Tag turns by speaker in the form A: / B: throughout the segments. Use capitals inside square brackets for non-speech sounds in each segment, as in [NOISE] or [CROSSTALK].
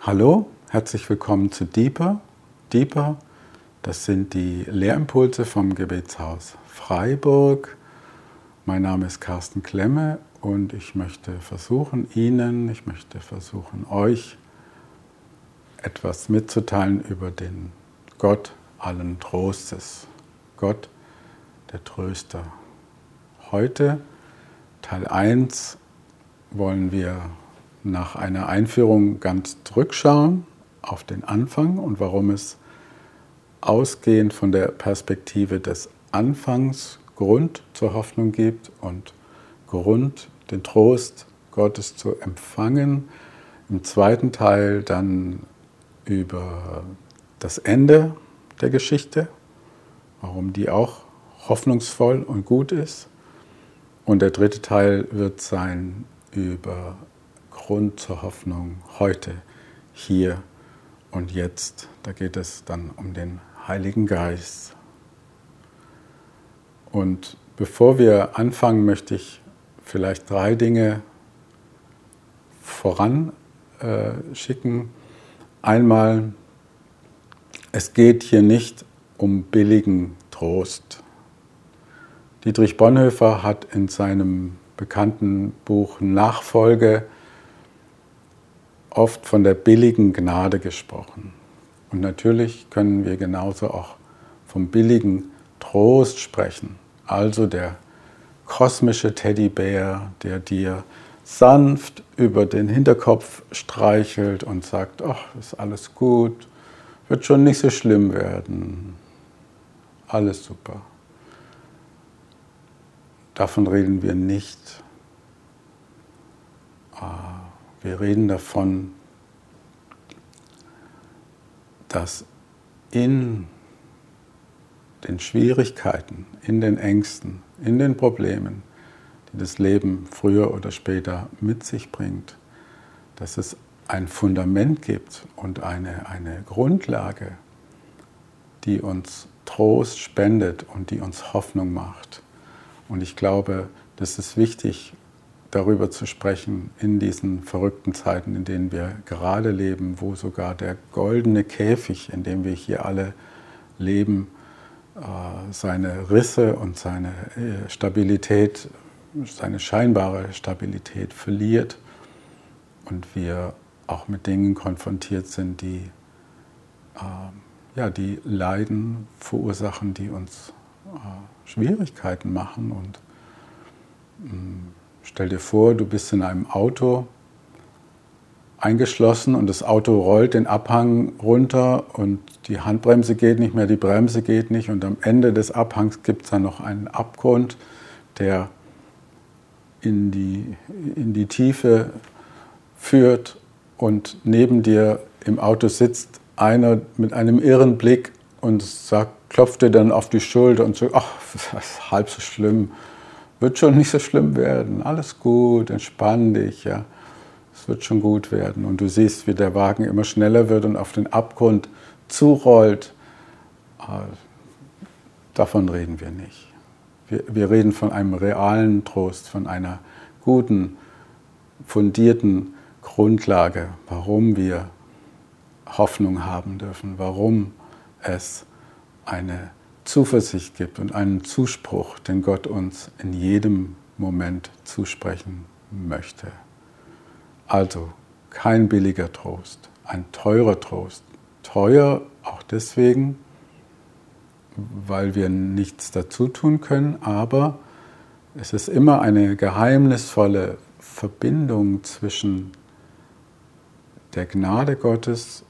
A: Hallo, herzlich willkommen zu Deeper. Deeper, das sind die Lehrimpulse vom Gebetshaus Freiburg. Mein Name ist Carsten Klemme und ich möchte versuchen, Ihnen, ich möchte versuchen, euch etwas mitzuteilen über den Gott allen Trostes. Gott, der Tröster. Heute, Teil 1, wollen wir nach einer Einführung ganz zurückschauen auf den Anfang und warum es ausgehend von der Perspektive des Anfangs Grund zur Hoffnung gibt und Grund, den Trost Gottes zu empfangen. Im zweiten Teil dann über das Ende der Geschichte, warum die auch hoffnungsvoll und gut ist. Und der dritte Teil wird sein über Grund zur Hoffnung heute, hier und jetzt. Da geht es dann um den Heiligen Geist. Und bevor wir anfangen, möchte ich vielleicht drei Dinge voran äh. Einmal, es geht hier nicht um billigen Trost. Dietrich Bonhoeffer hat in seinem bekannten Buch Nachfolge oft von der billigen Gnade gesprochen. Und natürlich können wir genauso auch vom billigen Trost sprechen. Also der kosmische Teddybär, der dir sanft über den Hinterkopf streichelt und sagt, ach, ist alles gut, wird schon nicht so schlimm werden, alles super. Davon reden wir nicht. Ah. Wir reden davon, dass in den Schwierigkeiten, in den Ängsten, in den Problemen, die das Leben früher oder später mit sich bringt, dass es ein Fundament gibt und eine, eine Grundlage, die uns Trost spendet und die uns Hoffnung macht. Und ich glaube, das ist wichtig darüber zu sprechen in diesen verrückten Zeiten, in denen wir gerade leben, wo sogar der goldene Käfig, in dem wir hier alle leben, äh, seine Risse und seine äh, Stabilität, seine scheinbare Stabilität verliert und wir auch mit Dingen konfrontiert sind, die, äh, ja, die Leiden verursachen, die uns Schwierigkeiten machen und mm, Stell dir vor, du bist in einem Auto eingeschlossen und das Auto rollt den Abhang runter und die Handbremse geht nicht mehr, die Bremse geht nicht und am Ende des Abhangs gibt es dann noch einen Abgrund, der in die, in die Tiefe führt und neben dir im Auto sitzt einer mit einem irren Blick und sagt, klopft dir dann auf die Schulter und sagt, ach, das [LAUGHS] ist halb so schlimm wird schon nicht so schlimm werden. Alles gut, entspann dich, ja. Es wird schon gut werden. Und du siehst, wie der Wagen immer schneller wird und auf den Abgrund zurollt. Ah, davon reden wir nicht. Wir, wir reden von einem realen Trost, von einer guten, fundierten Grundlage, warum wir Hoffnung haben dürfen, warum es eine Zuversicht gibt und einen Zuspruch, den Gott uns in jedem Moment zusprechen möchte. Also kein billiger Trost, ein teurer Trost. Teuer auch deswegen, weil wir nichts dazu tun können, aber es ist immer eine geheimnisvolle Verbindung zwischen der Gnade Gottes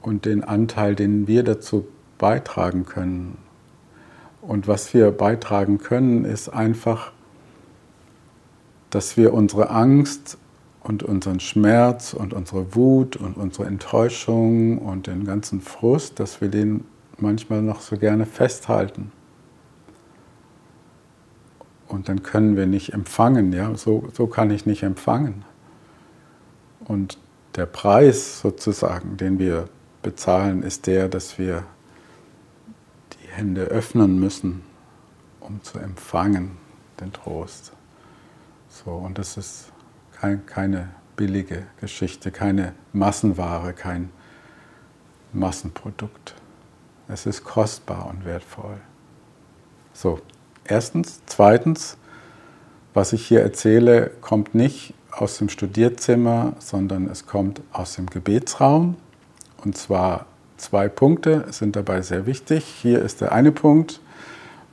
A: und den Anteil, den wir dazu beitragen können. Und was wir beitragen können, ist einfach, dass wir unsere Angst und unseren Schmerz und unsere Wut und unsere Enttäuschung und den ganzen Frust, dass wir den manchmal noch so gerne festhalten. Und dann können wir nicht empfangen, ja, so, so kann ich nicht empfangen. Und der Preis sozusagen, den wir bezahlen, ist der, dass wir Hände öffnen müssen, um zu empfangen den Trost. So, und das ist kein, keine billige Geschichte, keine Massenware, kein Massenprodukt. Es ist kostbar und wertvoll. So, erstens. Zweitens, was ich hier erzähle, kommt nicht aus dem Studierzimmer, sondern es kommt aus dem Gebetsraum. Und zwar zwei Punkte sind dabei sehr wichtig. Hier ist der eine Punkt,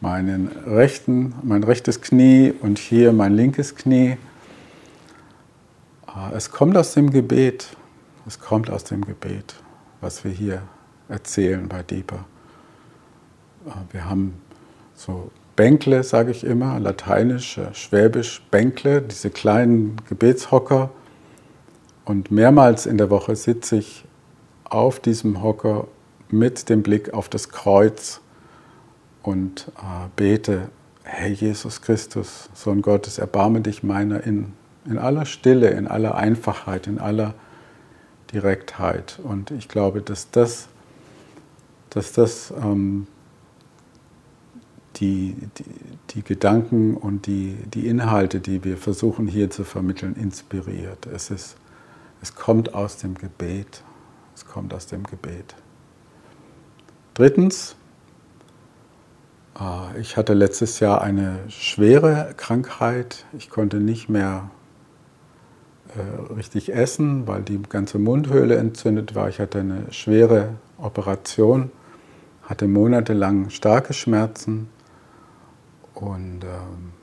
A: meinen rechten, mein rechtes Knie und hier mein linkes Knie. Ah, es kommt aus dem Gebet. Es kommt aus dem Gebet, was wir hier erzählen bei Deeper. Ah, wir haben so Bänkle, sage ich immer, lateinisch, schwäbisch Bänkle, diese kleinen Gebetshocker. Und mehrmals in der Woche sitze ich auf diesem Hocker mit dem Blick auf das Kreuz und äh, bete, Herr Jesus Christus, Sohn Gottes, erbarme dich meiner in, in aller Stille, in aller Einfachheit, in aller Direktheit. Und ich glaube, dass das, dass das ähm, die, die, die, Gedanken und die, die Inhalte, die wir versuchen hier zu vermitteln, inspiriert. Es, ist, es kommt aus dem Gebet. Es kommt aus dem Gebet. Drittens, äh, ich hatte letztes Jahr eine schwere Krankheit. Ich konnte nicht mehr äh, richtig essen, weil die ganze Mundhöhle entzündet war. Ich hatte eine schwere Operation, hatte monatelang starke Schmerzen und ähm,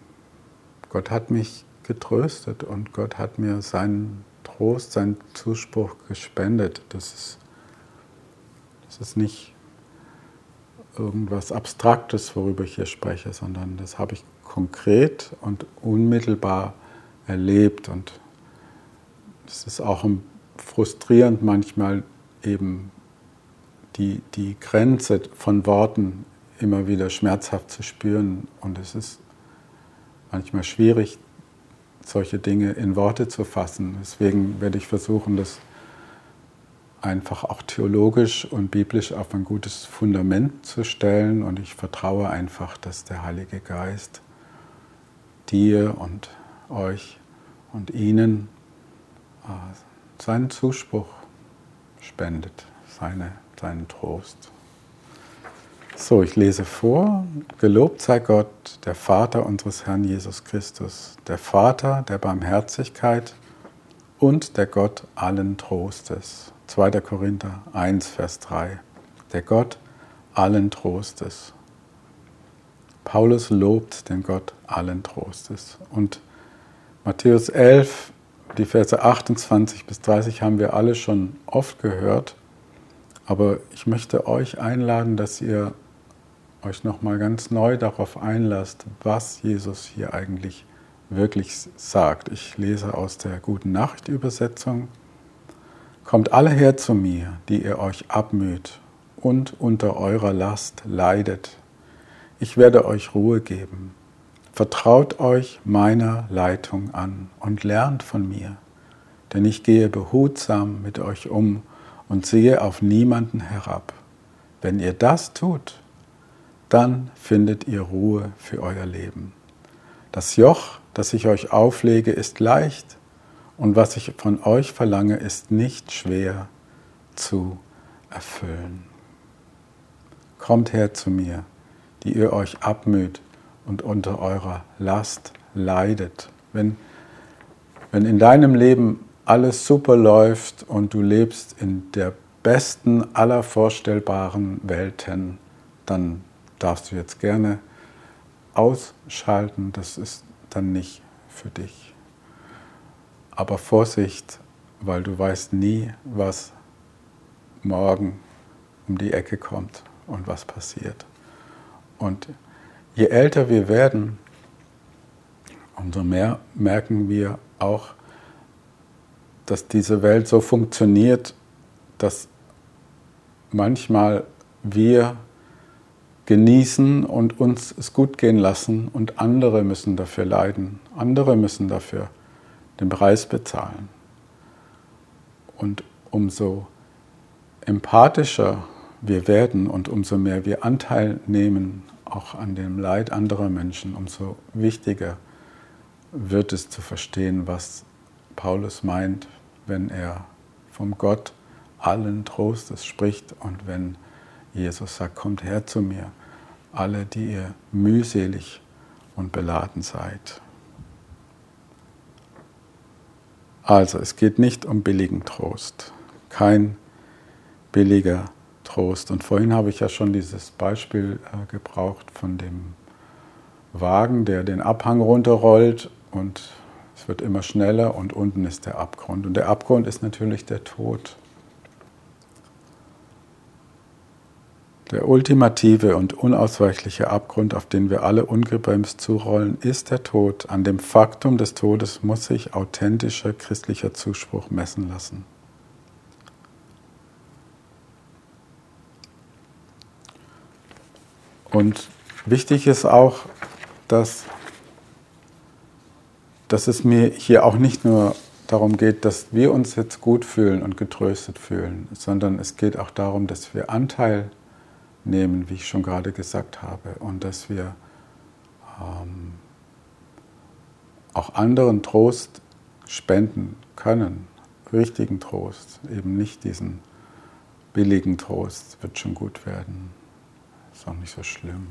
A: Gott hat mich getröstet und Gott hat mir seinen Trost, seinen Zuspruch gespendet. Das ist, das ist nicht irgendwas Abstraktes, worüber ich hier spreche, sondern das habe ich konkret und unmittelbar erlebt. Und es ist auch frustrierend manchmal eben die, die Grenze von Worten immer wieder schmerzhaft zu spüren. Und es ist manchmal schwierig, solche Dinge in Worte zu fassen. Deswegen werde ich versuchen, das einfach auch theologisch und biblisch auf ein gutes Fundament zu stellen. Und ich vertraue einfach, dass der Heilige Geist dir und euch und ihnen äh, seinen Zuspruch spendet, seine, seinen Trost. So, ich lese vor. Gelobt sei Gott, der Vater unseres Herrn Jesus Christus, der Vater der Barmherzigkeit und der Gott allen Trostes 2. Korinther 1, Vers 3. Der Gott allen Trostes. Paulus lobt den Gott allen Trostes. Und Matthäus 11, die Verse 28 bis 30 haben wir alle schon oft gehört. Aber ich möchte euch einladen, dass ihr euch nochmal ganz neu darauf einlasst, was Jesus hier eigentlich wirklich sagt. Ich lese aus der Guten Nacht Übersetzung. Kommt alle her zu mir, die ihr euch abmüht und unter eurer Last leidet. Ich werde euch Ruhe geben. Vertraut euch meiner Leitung an und lernt von mir, denn ich gehe behutsam mit euch um und sehe auf niemanden herab. Wenn ihr das tut, dann findet ihr Ruhe für euer Leben. Das Joch, das ich euch auflege, ist leicht und was ich von euch verlange, ist nicht schwer zu erfüllen. Kommt her zu mir, die ihr euch abmüht und unter eurer Last leidet. Wenn, wenn in deinem Leben alles super läuft und du lebst in der besten aller vorstellbaren Welten, dann darfst du jetzt gerne ausschalten. Das ist dann nicht für dich. Aber Vorsicht, weil du weißt nie, was morgen um die Ecke kommt und was passiert. Und je älter wir werden, umso mehr merken wir auch, dass diese Welt so funktioniert, dass manchmal wir genießen und uns es gut gehen lassen und andere müssen dafür leiden, andere müssen dafür den Preis bezahlen. Und umso empathischer wir werden und umso mehr wir Anteil nehmen auch an dem Leid anderer Menschen, umso wichtiger wird es zu verstehen, was Paulus meint, wenn er vom Gott allen Trostes spricht und wenn Jesus sagt, kommt her zu mir, alle, die ihr mühselig und beladen seid. Also, es geht nicht um billigen Trost, kein billiger Trost. Und vorhin habe ich ja schon dieses Beispiel äh, gebraucht von dem Wagen, der den Abhang runterrollt und es wird immer schneller und unten ist der Abgrund. Und der Abgrund ist natürlich der Tod. Der ultimative und unausweichliche Abgrund, auf den wir alle ungebremst zurollen, ist der Tod. An dem Faktum des Todes muss sich authentischer christlicher Zuspruch messen lassen. Und wichtig ist auch, dass, dass es mir hier auch nicht nur darum geht, dass wir uns jetzt gut fühlen und getröstet fühlen, sondern es geht auch darum, dass wir Anteil nehmen, wie ich schon gerade gesagt habe, und dass wir ähm, auch anderen Trost spenden können, richtigen Trost, eben nicht diesen billigen Trost, wird schon gut werden, ist auch nicht so schlimm,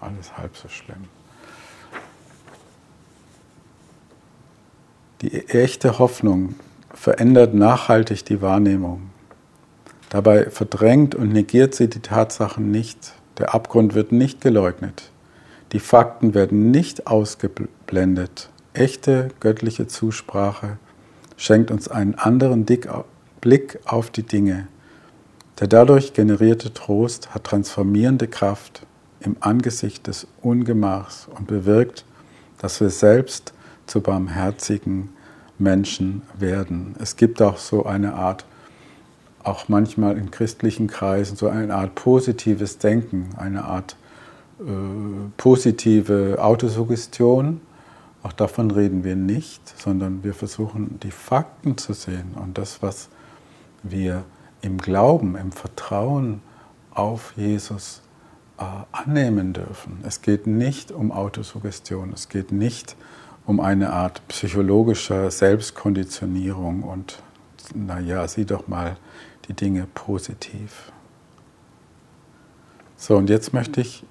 A: alles halb so schlimm. Die echte Hoffnung verändert nachhaltig die Wahrnehmung. Dabei verdrängt und negiert sie die Tatsachen nicht. Der Abgrund wird nicht geleugnet. Die Fakten werden nicht ausgeblendet. Echte göttliche Zusprache schenkt uns einen anderen Blick auf die Dinge. Der dadurch generierte Trost hat transformierende Kraft im Angesicht des Ungemachs und bewirkt, dass wir selbst zu barmherzigen Menschen werden. Es gibt auch so eine Art auch manchmal in christlichen Kreisen so eine Art positives Denken, eine Art äh, positive Autosuggestion. Auch davon reden wir nicht, sondern wir versuchen die Fakten zu sehen und das, was wir im Glauben, im Vertrauen auf Jesus äh, annehmen dürfen. Es geht nicht um Autosuggestion, es geht nicht um eine Art psychologischer Selbstkonditionierung und naja, sieh doch mal, die Dinge positiv. So, und jetzt möchte ich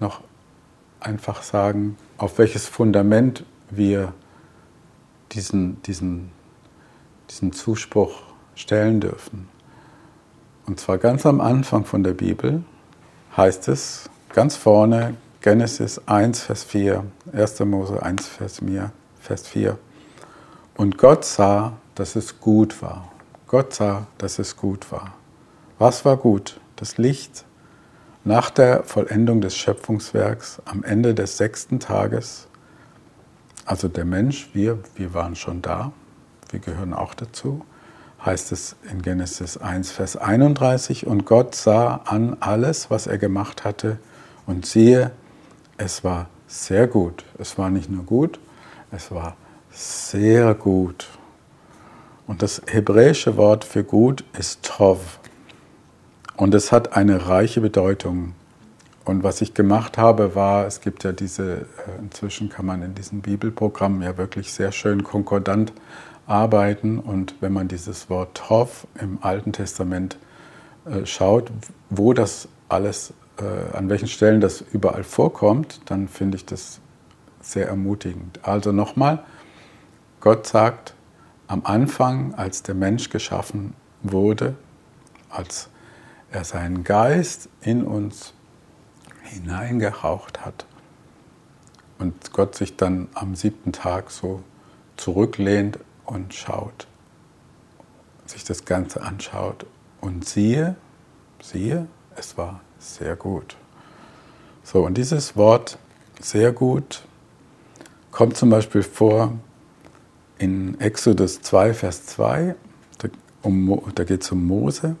A: noch einfach sagen, auf welches Fundament wir diesen, diesen, diesen Zuspruch stellen dürfen. Und zwar ganz am Anfang von der Bibel heißt es, ganz vorne, Genesis 1, Vers 4, 1. Mose 1, Vers 4, Vers 4. Und Gott sah, dass es gut war. Gott sah, dass es gut war. Was war gut? Das Licht nach der Vollendung des Schöpfungswerks am Ende des sechsten Tages. Also der Mensch, wir, wir waren schon da, wir gehören auch dazu, heißt es in Genesis 1, Vers 31, und Gott sah an alles, was er gemacht hatte, und siehe, es war sehr gut. Es war nicht nur gut, es war sehr gut. Und das hebräische Wort für gut ist Tov. Und es hat eine reiche Bedeutung. Und was ich gemacht habe, war, es gibt ja diese, äh, inzwischen kann man in diesen Bibelprogrammen ja wirklich sehr schön konkordant arbeiten. Und wenn man dieses Wort Tov im Alten Testament äh, schaut, wo das alles, äh, an welchen Stellen das überall vorkommt, dann finde ich das sehr ermutigend. Also nochmal, Gott sagt, am Anfang, als der Mensch geschaffen wurde, als er seinen Geist in uns hineingehaucht hat und Gott sich dann am siebten Tag so zurücklehnt und schaut, sich das Ganze anschaut und siehe, siehe, es war sehr gut. So, und dieses Wort sehr gut kommt zum Beispiel vor in Exodus 2, Vers 2, da, um, da geht es um Mose.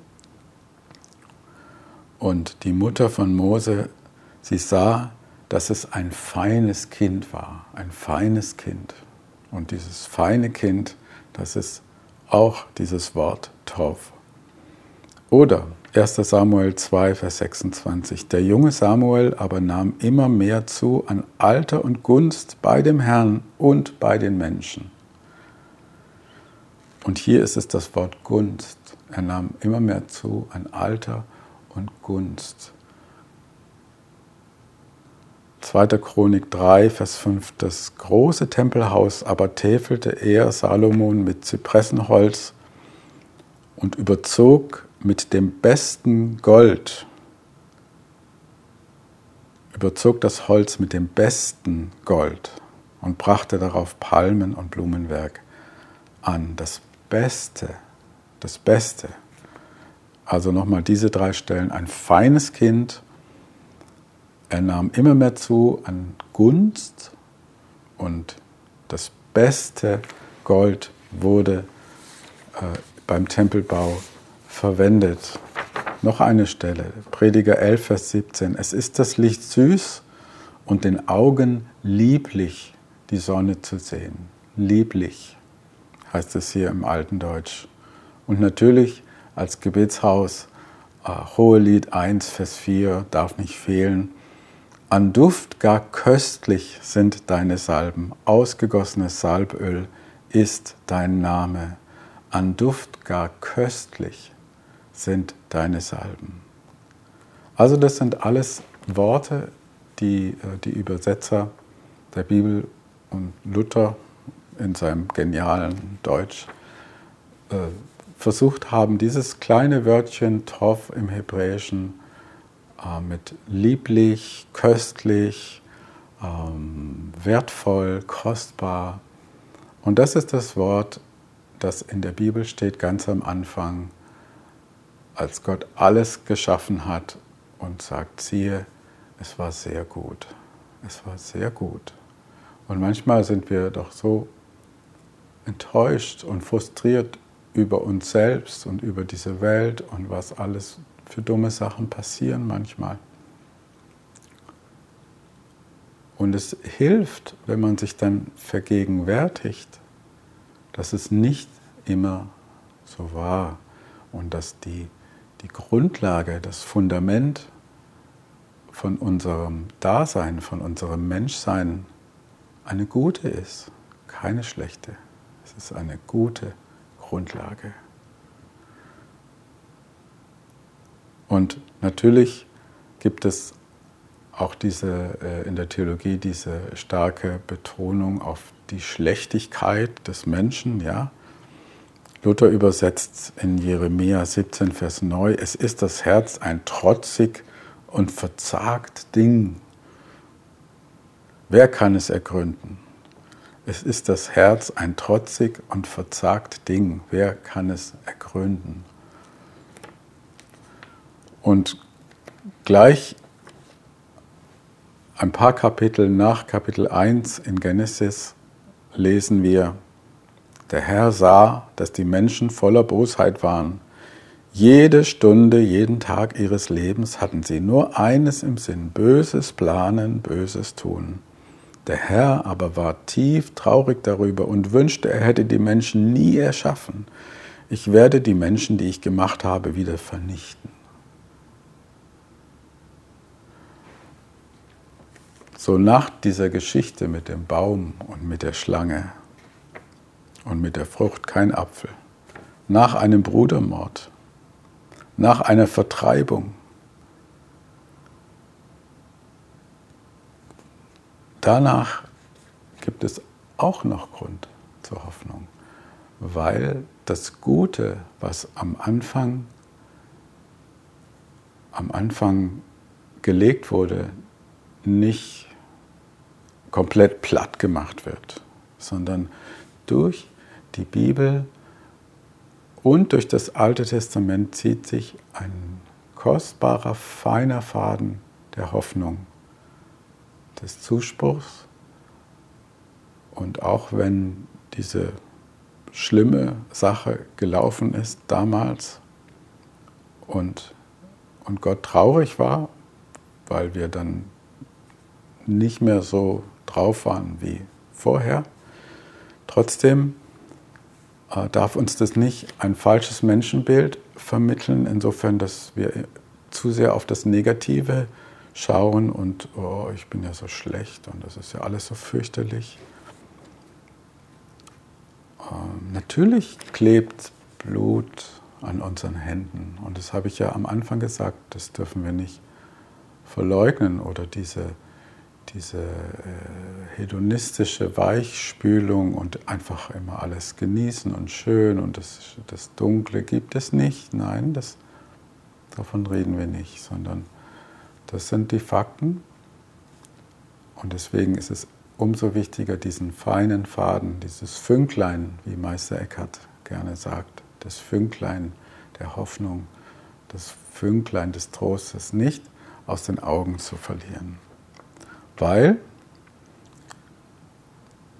A: Und die Mutter von Mose, sie sah, dass es ein feines Kind war, ein feines Kind. Und dieses feine Kind, das ist auch dieses Wort Tov. Oder 1 Samuel 2, Vers 26. Der junge Samuel aber nahm immer mehr zu an Alter und Gunst bei dem Herrn und bei den Menschen. Und hier ist es das Wort Gunst. Er nahm immer mehr zu an Alter und Gunst. 2. Chronik 3, Vers 5. Das große Tempelhaus aber täfelte er, Salomon, mit Zypressenholz und überzog mit dem besten Gold, überzog das Holz mit dem besten Gold und brachte darauf Palmen und Blumenwerk an. Das Beste, das Beste. Also nochmal diese drei Stellen. Ein feines Kind, er nahm immer mehr zu an Gunst und das beste Gold wurde äh, beim Tempelbau verwendet. Noch eine Stelle, Prediger 11, Vers 17. Es ist das Licht süß und den Augen lieblich, die Sonne zu sehen. Lieblich heißt es hier im alten Deutsch. Und natürlich als Gebetshaus, äh, Hohelied 1, Vers 4 darf nicht fehlen. An Duft gar köstlich sind deine Salben, ausgegossenes Salböl ist dein Name. An Duft gar köstlich sind deine Salben. Also das sind alles Worte, die äh, die Übersetzer der Bibel und Luther in seinem genialen Deutsch äh, versucht haben, dieses kleine Wörtchen Tov im Hebräischen äh, mit lieblich, köstlich, ähm, wertvoll, kostbar. Und das ist das Wort, das in der Bibel steht ganz am Anfang, als Gott alles geschaffen hat und sagt, siehe, es war sehr gut. Es war sehr gut. Und manchmal sind wir doch so enttäuscht und frustriert über uns selbst und über diese Welt und was alles für dumme Sachen passieren manchmal. Und es hilft, wenn man sich dann vergegenwärtigt, dass es nicht immer so war und dass die, die Grundlage, das Fundament von unserem Dasein, von unserem Menschsein eine gute ist, keine schlechte. Es ist eine gute Grundlage. Und natürlich gibt es auch diese, äh, in der Theologie diese starke Betonung auf die Schlechtigkeit des Menschen. Ja? Luther übersetzt in Jeremia 17, Vers 9, es ist das Herz ein trotzig und verzagt Ding. Wer kann es ergründen? Es ist das Herz ein trotzig und verzagt Ding. Wer kann es ergründen? Und gleich ein paar Kapitel nach Kapitel 1 in Genesis lesen wir, der Herr sah, dass die Menschen voller Bosheit waren. Jede Stunde, jeden Tag ihres Lebens hatten sie nur eines im Sinn, Böses planen, Böses tun. Der Herr aber war tief traurig darüber und wünschte, er hätte die Menschen nie erschaffen. Ich werde die Menschen, die ich gemacht habe, wieder vernichten. So nach dieser Geschichte mit dem Baum und mit der Schlange und mit der Frucht kein Apfel, nach einem Brudermord, nach einer Vertreibung, danach gibt es auch noch Grund zur Hoffnung, weil das Gute, was am Anfang, am Anfang gelegt wurde, nicht komplett platt gemacht wird, sondern durch die Bibel und durch das Alte Testament zieht sich ein kostbarer, feiner Faden der Hoffnung, des Zuspruchs. Und auch wenn diese schlimme Sache gelaufen ist damals und, und Gott traurig war, weil wir dann nicht mehr so drauf waren wie vorher. Trotzdem äh, darf uns das nicht ein falsches Menschenbild vermitteln, insofern, dass wir zu sehr auf das Negative schauen und, oh, ich bin ja so schlecht und das ist ja alles so fürchterlich. äh, natürlich klebt Blut an unseren Händen. Und das habe ich ja am Anfang gesagt, das dürfen wir nicht verleugnen oder diese, diese äh, hedonistische Weichspülung und einfach immer alles genießen und schön und das, das Dunkle gibt es nicht. Nein, das, davon reden wir nicht, sondern das sind die Fakten. Und deswegen ist es umso wichtiger, diesen feinen Faden, dieses Fünklein, wie Meister Eckhart gerne sagt, das Fünklein der Hoffnung, das Fünklein des Trostes nicht aus den Augen zu verlieren. Weil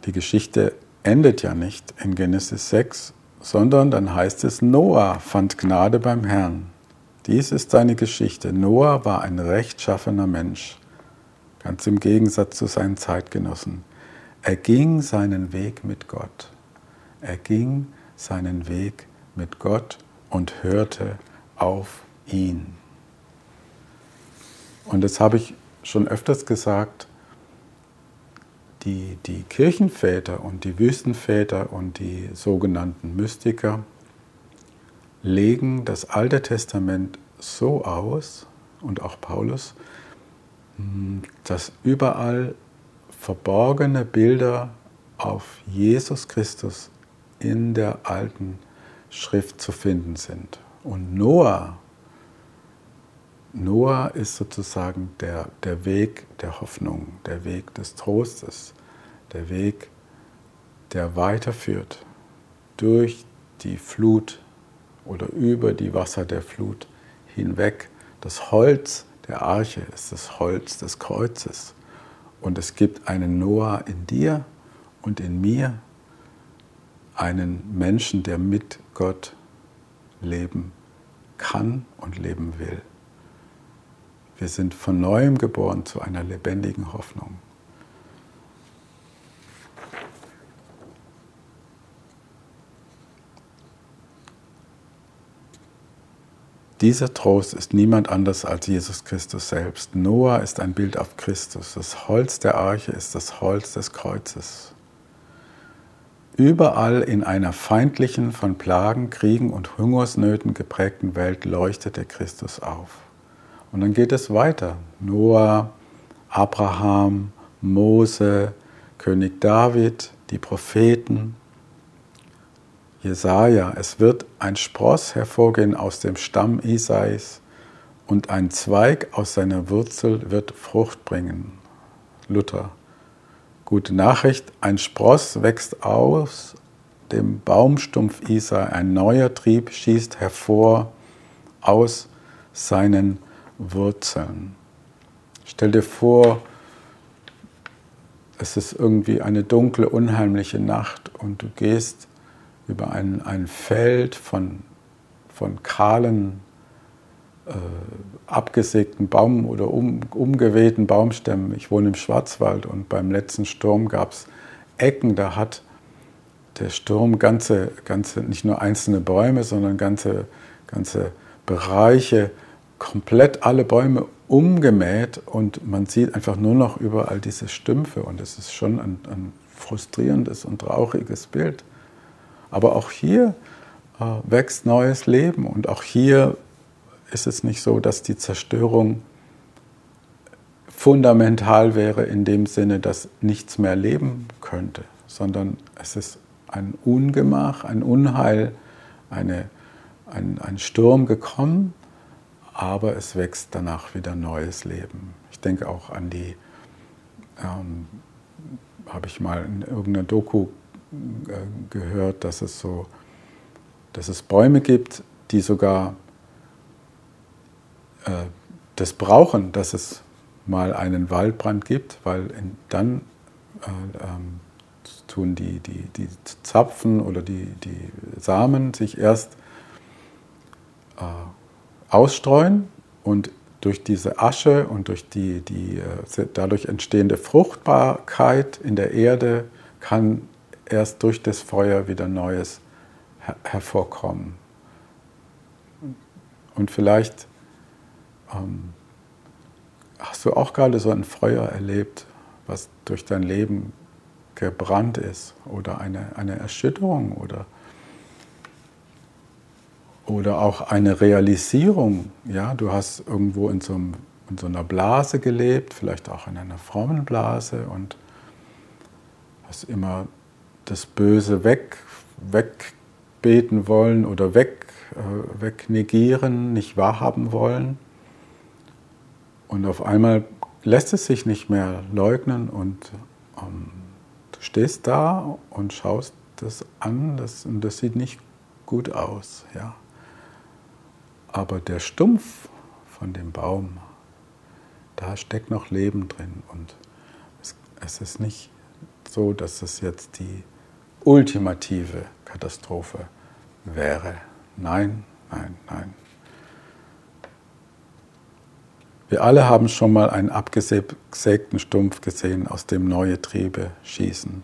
A: die Geschichte endet ja nicht in Genesis 6, sondern dann heißt es, Noah fand Gnade beim Herrn. Dies ist seine Geschichte. Noah war ein rechtschaffener Mensch, ganz im Gegensatz zu seinen Zeitgenossen. Er ging seinen Weg mit Gott. Er ging seinen Weg mit Gott und hörte auf ihn. Und das habe ich schon öfters gesagt, die, die Kirchenväter und die Wüstenväter und die sogenannten Mystiker legen das Alte Testament so aus, und auch Paulus, dass überall verborgene Bilder auf Jesus Christus in der alten Schrift zu finden sind. Und Noah, Noah ist sozusagen der, der Weg der Hoffnung, der Weg des Trostes, der Weg, der weiterführt durch die Flut oder über die Wasser der Flut hinweg. Das Holz der Arche ist das Holz des Kreuzes. Und es gibt einen Noah in dir und in mir, einen Menschen, der mit Gott leben kann und leben will. Wir sind von neuem geboren zu einer lebendigen Hoffnung. Dieser Trost ist niemand anders als Jesus Christus selbst. Noah ist ein Bild auf Christus. Das Holz der Arche ist das Holz des Kreuzes. Überall in einer feindlichen, von Plagen, Kriegen und Hungersnöten geprägten Welt leuchtet der Christus auf. Und dann geht es weiter. Noah, Abraham, Mose, König David, die Propheten, Jesaja, es wird ein Spross hervorgehen aus dem Stamm Isais und ein Zweig aus seiner Wurzel wird Frucht bringen. Luther. Gute Nachricht, ein Spross wächst aus dem Baumstumpf Isai, ein neuer Trieb schießt hervor aus seinen Wurzeln. Stell dir vor, es ist irgendwie eine dunkle, unheimliche Nacht und du gehst über ein, ein Feld von, von kahlen, äh, abgesägten Baum- oder um, umgewehten Baumstämmen. Ich wohne im Schwarzwald und beim letzten Sturm gab es Ecken, da hat der Sturm ganze, ganze, nicht nur einzelne Bäume, sondern ganze, ganze Bereiche, komplett alle Bäume umgemäht und man sieht einfach nur noch überall diese Stümpfe und es ist schon ein, ein frustrierendes und trauriges Bild. Aber auch hier äh, wächst neues Leben und auch hier ist es nicht so, dass die Zerstörung fundamental wäre in dem Sinne, dass nichts mehr leben könnte, sondern es ist ein Ungemach, ein Unheil, eine, ein, ein Sturm gekommen, aber es wächst danach wieder neues Leben. Ich denke auch an die, ähm, habe ich mal in irgendeiner Doku gehört, dass es so, dass es Bäume gibt, die sogar äh, das brauchen, dass es mal einen Waldbrand gibt, weil in, dann äh, ähm, tun die, die, die Zapfen oder die, die Samen sich erst äh, ausstreuen und durch diese Asche und durch die, die äh, dadurch entstehende Fruchtbarkeit in der Erde kann erst durch das Feuer wieder Neues her hervorkommen. Und vielleicht ähm, hast du auch gerade so ein Feuer erlebt, was durch dein Leben gebrannt ist oder eine, eine Erschütterung oder, oder auch eine Realisierung. Ja, du hast irgendwo in so, einem, in so einer Blase gelebt, vielleicht auch in einer frommen Blase und hast immer das Böse weg, wegbeten wollen oder weg, äh, wegnegieren, nicht wahrhaben wollen. Und auf einmal lässt es sich nicht mehr leugnen und ähm, du stehst da und schaust das an das, und das sieht nicht gut aus. Ja. Aber der Stumpf von dem Baum, da steckt noch Leben drin und es, es ist nicht so, dass es jetzt die ultimative Katastrophe wäre. Nein, nein, nein. Wir alle haben schon mal einen abgesägten Stumpf gesehen, aus dem neue Triebe schießen.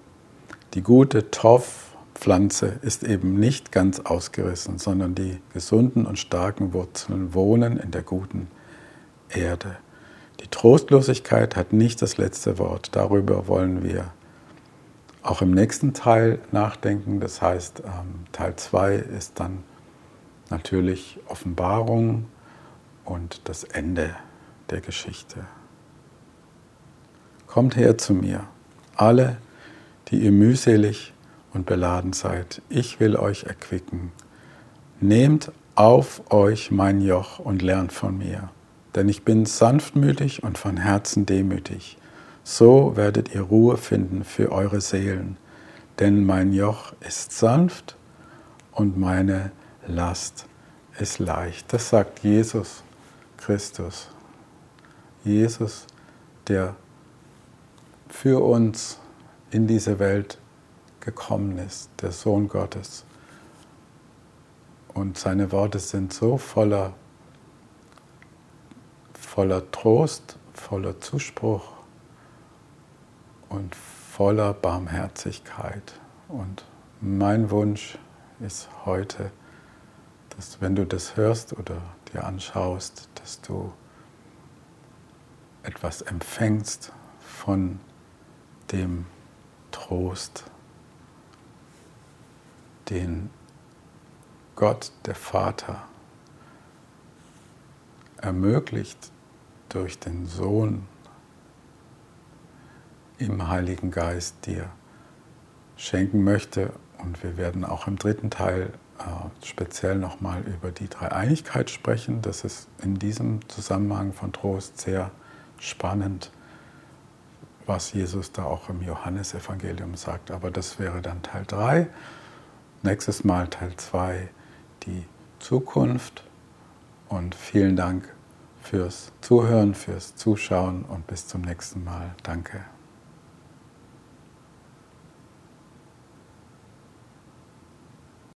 A: Die gute Torfpflanze ist eben nicht ganz ausgerissen, sondern die gesunden und starken Wurzeln wohnen in der guten Erde. Die Trostlosigkeit hat nicht das letzte Wort. Darüber wollen wir auch im nächsten Teil nachdenken. Das heißt, ähm, Teil 2 ist dann natürlich Offenbarung und das Ende der Geschichte. Kommt her zu mir, alle, die ihr mühselig und beladen seid. Ich will euch erquicken. Nehmt auf euch mein Joch und lernt von mir, denn ich bin sanftmütig und von Herzen demütig. So werdet ihr Ruhe finden für eure Seelen, denn mein Joch ist sanft und meine Last ist leicht. Das sagt Jesus Christus. Jesus, der für uns in diese Welt gekommen ist, der Sohn Gottes. Und seine Worte sind so voller, voller Trost, voller Zuspruch und voller Barmherzigkeit. Und mein Wunsch ist heute, dass wenn du das hörst oder dir anschaust, dass du etwas empfängst von dem Trost, den Gott, der Vater, ermöglicht durch den Sohn im Heiligen Geist dir schenken möchte. Und wir werden auch im dritten Teil äh, speziell nochmal über die Dreieinigkeit sprechen. Das ist in diesem Zusammenhang von Trost sehr spannend, was Jesus da auch im Johannesevangelium sagt. Aber das wäre dann Teil 3. Nächstes Mal Teil 2, die Zukunft. Und vielen Dank fürs Zuhören, fürs Zuschauen und bis zum nächsten Mal. Danke.